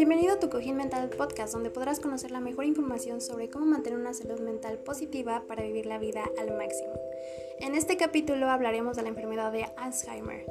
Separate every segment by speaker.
Speaker 1: Bienvenido a tu Cojín Mental Podcast, donde podrás conocer la mejor información sobre cómo mantener una salud mental positiva para vivir la vida al máximo. En este capítulo hablaremos de la enfermedad de Alzheimer.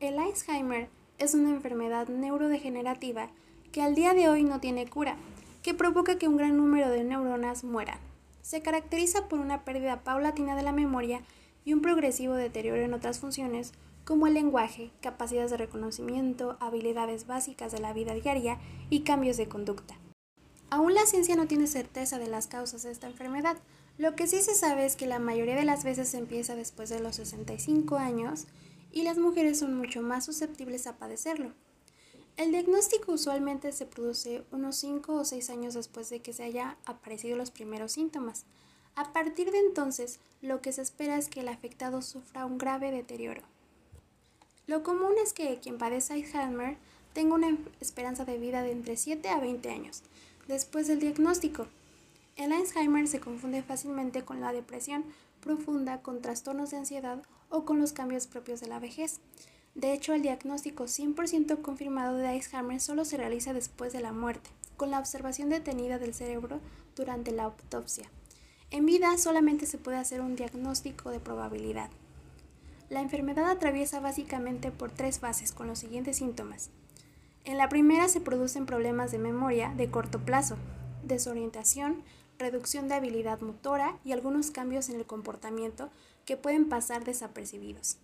Speaker 1: El Alzheimer es una enfermedad neurodegenerativa que al día de hoy no tiene cura, que provoca que un gran número de neuronas mueran. Se caracteriza por una pérdida paulatina de la memoria y un progresivo deterioro en otras funciones como el lenguaje, capacidades de reconocimiento, habilidades básicas de la vida diaria y cambios de conducta. Aún la ciencia no tiene certeza de las causas de esta enfermedad. Lo que sí se sabe es que la mayoría de las veces empieza después de los 65 años y las mujeres son mucho más susceptibles a padecerlo. El diagnóstico usualmente se produce unos 5 o 6 años después de que se haya aparecido los primeros síntomas. A partir de entonces, lo que se espera es que el afectado sufra un grave deterioro. Lo común es que quien padece Alzheimer tenga una esperanza de vida de entre 7 a 20 años después del diagnóstico. El Alzheimer se confunde fácilmente con la depresión profunda, con trastornos de ansiedad o con los cambios propios de la vejez. De hecho, el diagnóstico 100% confirmado de Alzheimer solo se realiza después de la muerte, con la observación detenida del cerebro durante la autopsia. En vida solamente se puede hacer un diagnóstico de probabilidad. La enfermedad atraviesa básicamente por tres fases con los siguientes síntomas. En la primera se producen problemas de memoria de corto plazo, desorientación, reducción de habilidad motora y algunos cambios en el comportamiento que pueden pasar desapercibidos.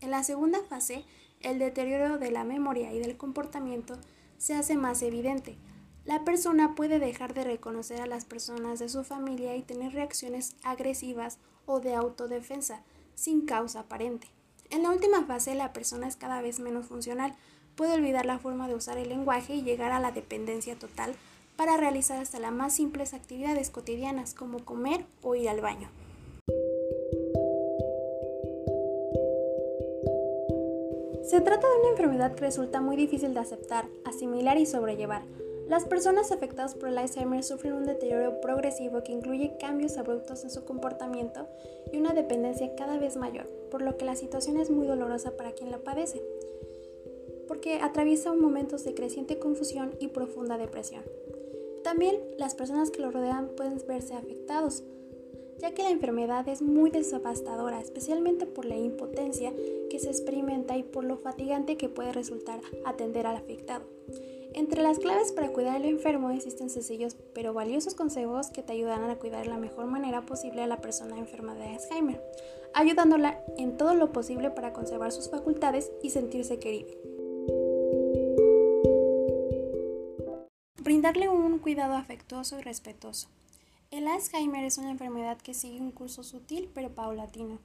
Speaker 1: En la segunda fase, el deterioro de la memoria y del comportamiento se hace más evidente. La persona puede dejar de reconocer a las personas de su familia y tener reacciones agresivas o de autodefensa, sin causa aparente. En la última fase la persona es cada vez menos funcional, puede olvidar la forma de usar el lenguaje y llegar a la dependencia total para realizar hasta las más simples actividades cotidianas como comer o ir al baño. Se trata de una enfermedad que resulta muy difícil de aceptar, asimilar y sobrellevar, las personas afectadas por el Alzheimer sufren un deterioro progresivo que incluye cambios abruptos en su comportamiento y una dependencia cada vez mayor, por lo que la situación es muy dolorosa para quien la padece, porque atraviesa momentos de creciente confusión y profunda depresión. También las personas que lo rodean pueden verse afectados, ya que la enfermedad es muy devastadora, especialmente por la impotencia que se experimenta y por lo fatigante que puede resultar atender al afectado. Entre las claves para cuidar al enfermo existen sencillos pero valiosos consejos que te ayudarán a cuidar de la mejor manera posible a la persona enferma de Alzheimer, ayudándola en todo lo posible para conservar sus facultades y sentirse querida. Brindarle un cuidado afectuoso y respetuoso. El Alzheimer es una enfermedad que sigue un curso sutil pero paulatino.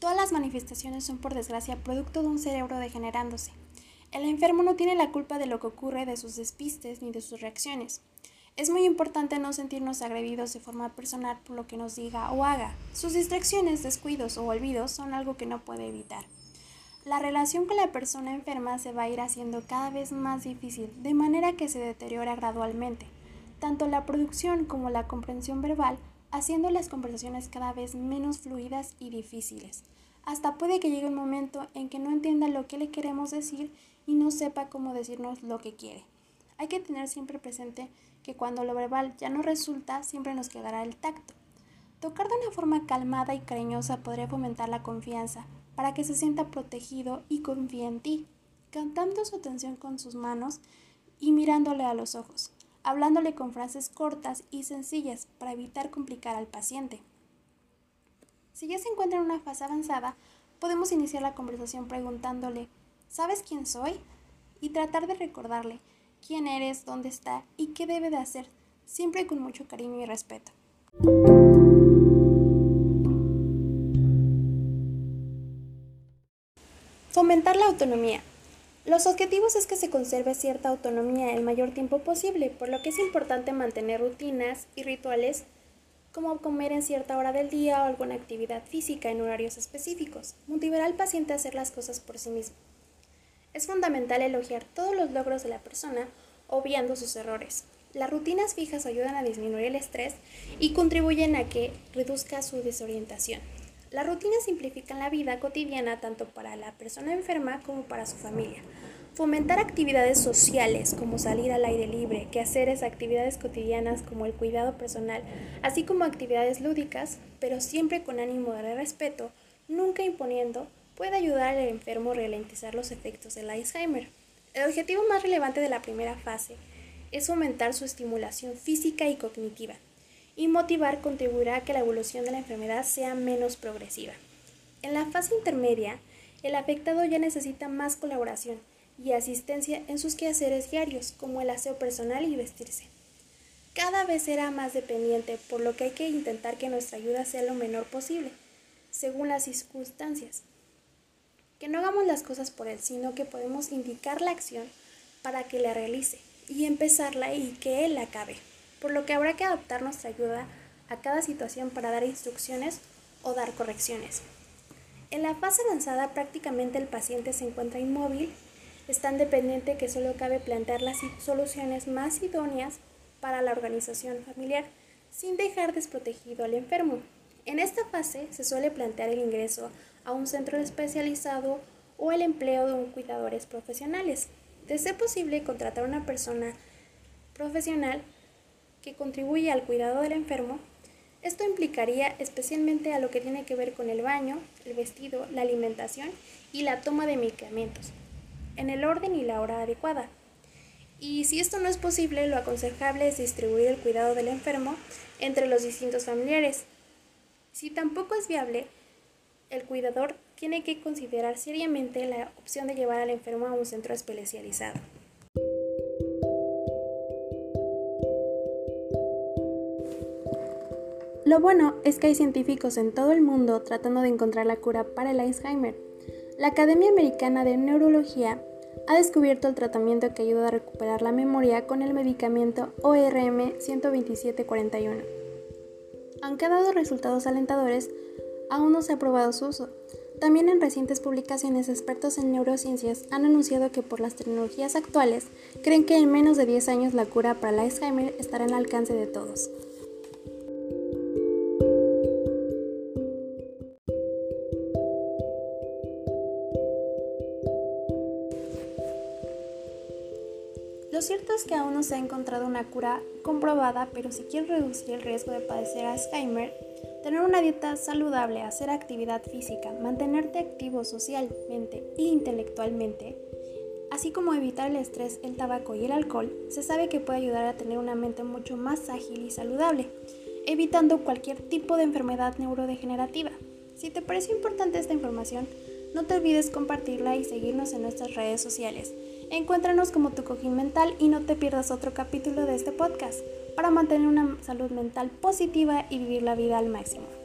Speaker 1: Todas las manifestaciones son por desgracia producto de un cerebro degenerándose, el enfermo no tiene la culpa de lo que ocurre, de sus despistes ni de sus reacciones. Es muy importante no sentirnos agredidos de forma personal por lo que nos diga o haga. Sus distracciones, descuidos o olvidos son algo que no puede evitar. La relación con la persona enferma se va a ir haciendo cada vez más difícil, de manera que se deteriora gradualmente, tanto la producción como la comprensión verbal, haciendo las conversaciones cada vez menos fluidas y difíciles. Hasta puede que llegue un momento en que no entienda lo que le queremos decir y no sepa cómo decirnos lo que quiere. Hay que tener siempre presente que cuando lo verbal ya no resulta, siempre nos quedará el tacto. Tocar de una forma calmada y cariñosa podría fomentar la confianza, para que se sienta protegido y confíe en ti, cantando su atención con sus manos y mirándole a los ojos, hablándole con frases cortas y sencillas para evitar complicar al paciente. Si ya se encuentra en una fase avanzada, podemos iniciar la conversación preguntándole ¿Sabes quién soy? Y tratar de recordarle quién eres, dónde está y qué debe de hacer, siempre con mucho cariño y respeto. Fomentar la autonomía. Los objetivos es que se conserve cierta autonomía el mayor tiempo posible, por lo que es importante mantener rutinas y rituales como comer en cierta hora del día o alguna actividad física en horarios específicos. Motivará al paciente a hacer las cosas por sí mismo. Es fundamental elogiar todos los logros de la persona, obviando sus errores. Las rutinas fijas ayudan a disminuir el estrés y contribuyen a que reduzca su desorientación. Las rutinas simplifican la vida cotidiana tanto para la persona enferma como para su familia. Fomentar actividades sociales como salir al aire libre, que hacer actividades cotidianas como el cuidado personal, así como actividades lúdicas, pero siempre con ánimo de respeto, nunca imponiendo, puede ayudar al enfermo a ralentizar los efectos del Alzheimer. El objetivo más relevante de la primera fase es aumentar su estimulación física y cognitiva, y motivar contribuirá a que la evolución de la enfermedad sea menos progresiva. En la fase intermedia, el afectado ya necesita más colaboración y asistencia en sus quehaceres diarios, como el aseo personal y vestirse. Cada vez será más dependiente, por lo que hay que intentar que nuestra ayuda sea lo menor posible, según las circunstancias. Que no hagamos las cosas por él, sino que podemos indicar la acción para que la realice y empezarla y que él la acabe por lo que habrá que adaptar nuestra ayuda a cada situación para dar instrucciones o dar correcciones. En la fase avanzada prácticamente el paciente se encuentra inmóvil, es tan dependiente que solo cabe plantear las soluciones más idóneas para la organización familiar sin dejar desprotegido al enfermo. En esta fase se suele plantear el ingreso a un centro especializado o el empleo de cuidadores profesionales. De ser posible, contratar una persona profesional que contribuye al cuidado del enfermo, esto implicaría especialmente a lo que tiene que ver con el baño, el vestido, la alimentación y la toma de medicamentos, en el orden y la hora adecuada. Y si esto no es posible, lo aconsejable es distribuir el cuidado del enfermo entre los distintos familiares. Si tampoco es viable, el cuidador tiene que considerar seriamente la opción de llevar al enfermo a un centro especializado. Lo bueno es que hay científicos en todo el mundo tratando de encontrar la cura para el Alzheimer. La Academia Americana de Neurología ha descubierto el tratamiento que ayuda a recuperar la memoria con el medicamento ORM 12741. Aunque ha dado resultados alentadores, aún no se ha probado su uso. También en recientes publicaciones expertos en neurociencias han anunciado que por las tecnologías actuales creen que en menos de 10 años la cura para el Alzheimer estará al alcance de todos. Lo cierto es que aún no se ha encontrado una cura comprobada, pero si quieres reducir el riesgo de padecer Alzheimer, tener una dieta saludable, hacer actividad física, mantenerte activo socialmente e intelectualmente, así como evitar el estrés, el tabaco y el alcohol, se sabe que puede ayudar a tener una mente mucho más ágil y saludable, evitando cualquier tipo de enfermedad neurodegenerativa. Si te parece importante esta información, no te olvides compartirla y seguirnos en nuestras redes sociales. Encuéntranos como tu cojín mental y no te pierdas otro capítulo de este podcast para mantener una salud mental positiva y vivir la vida al máximo.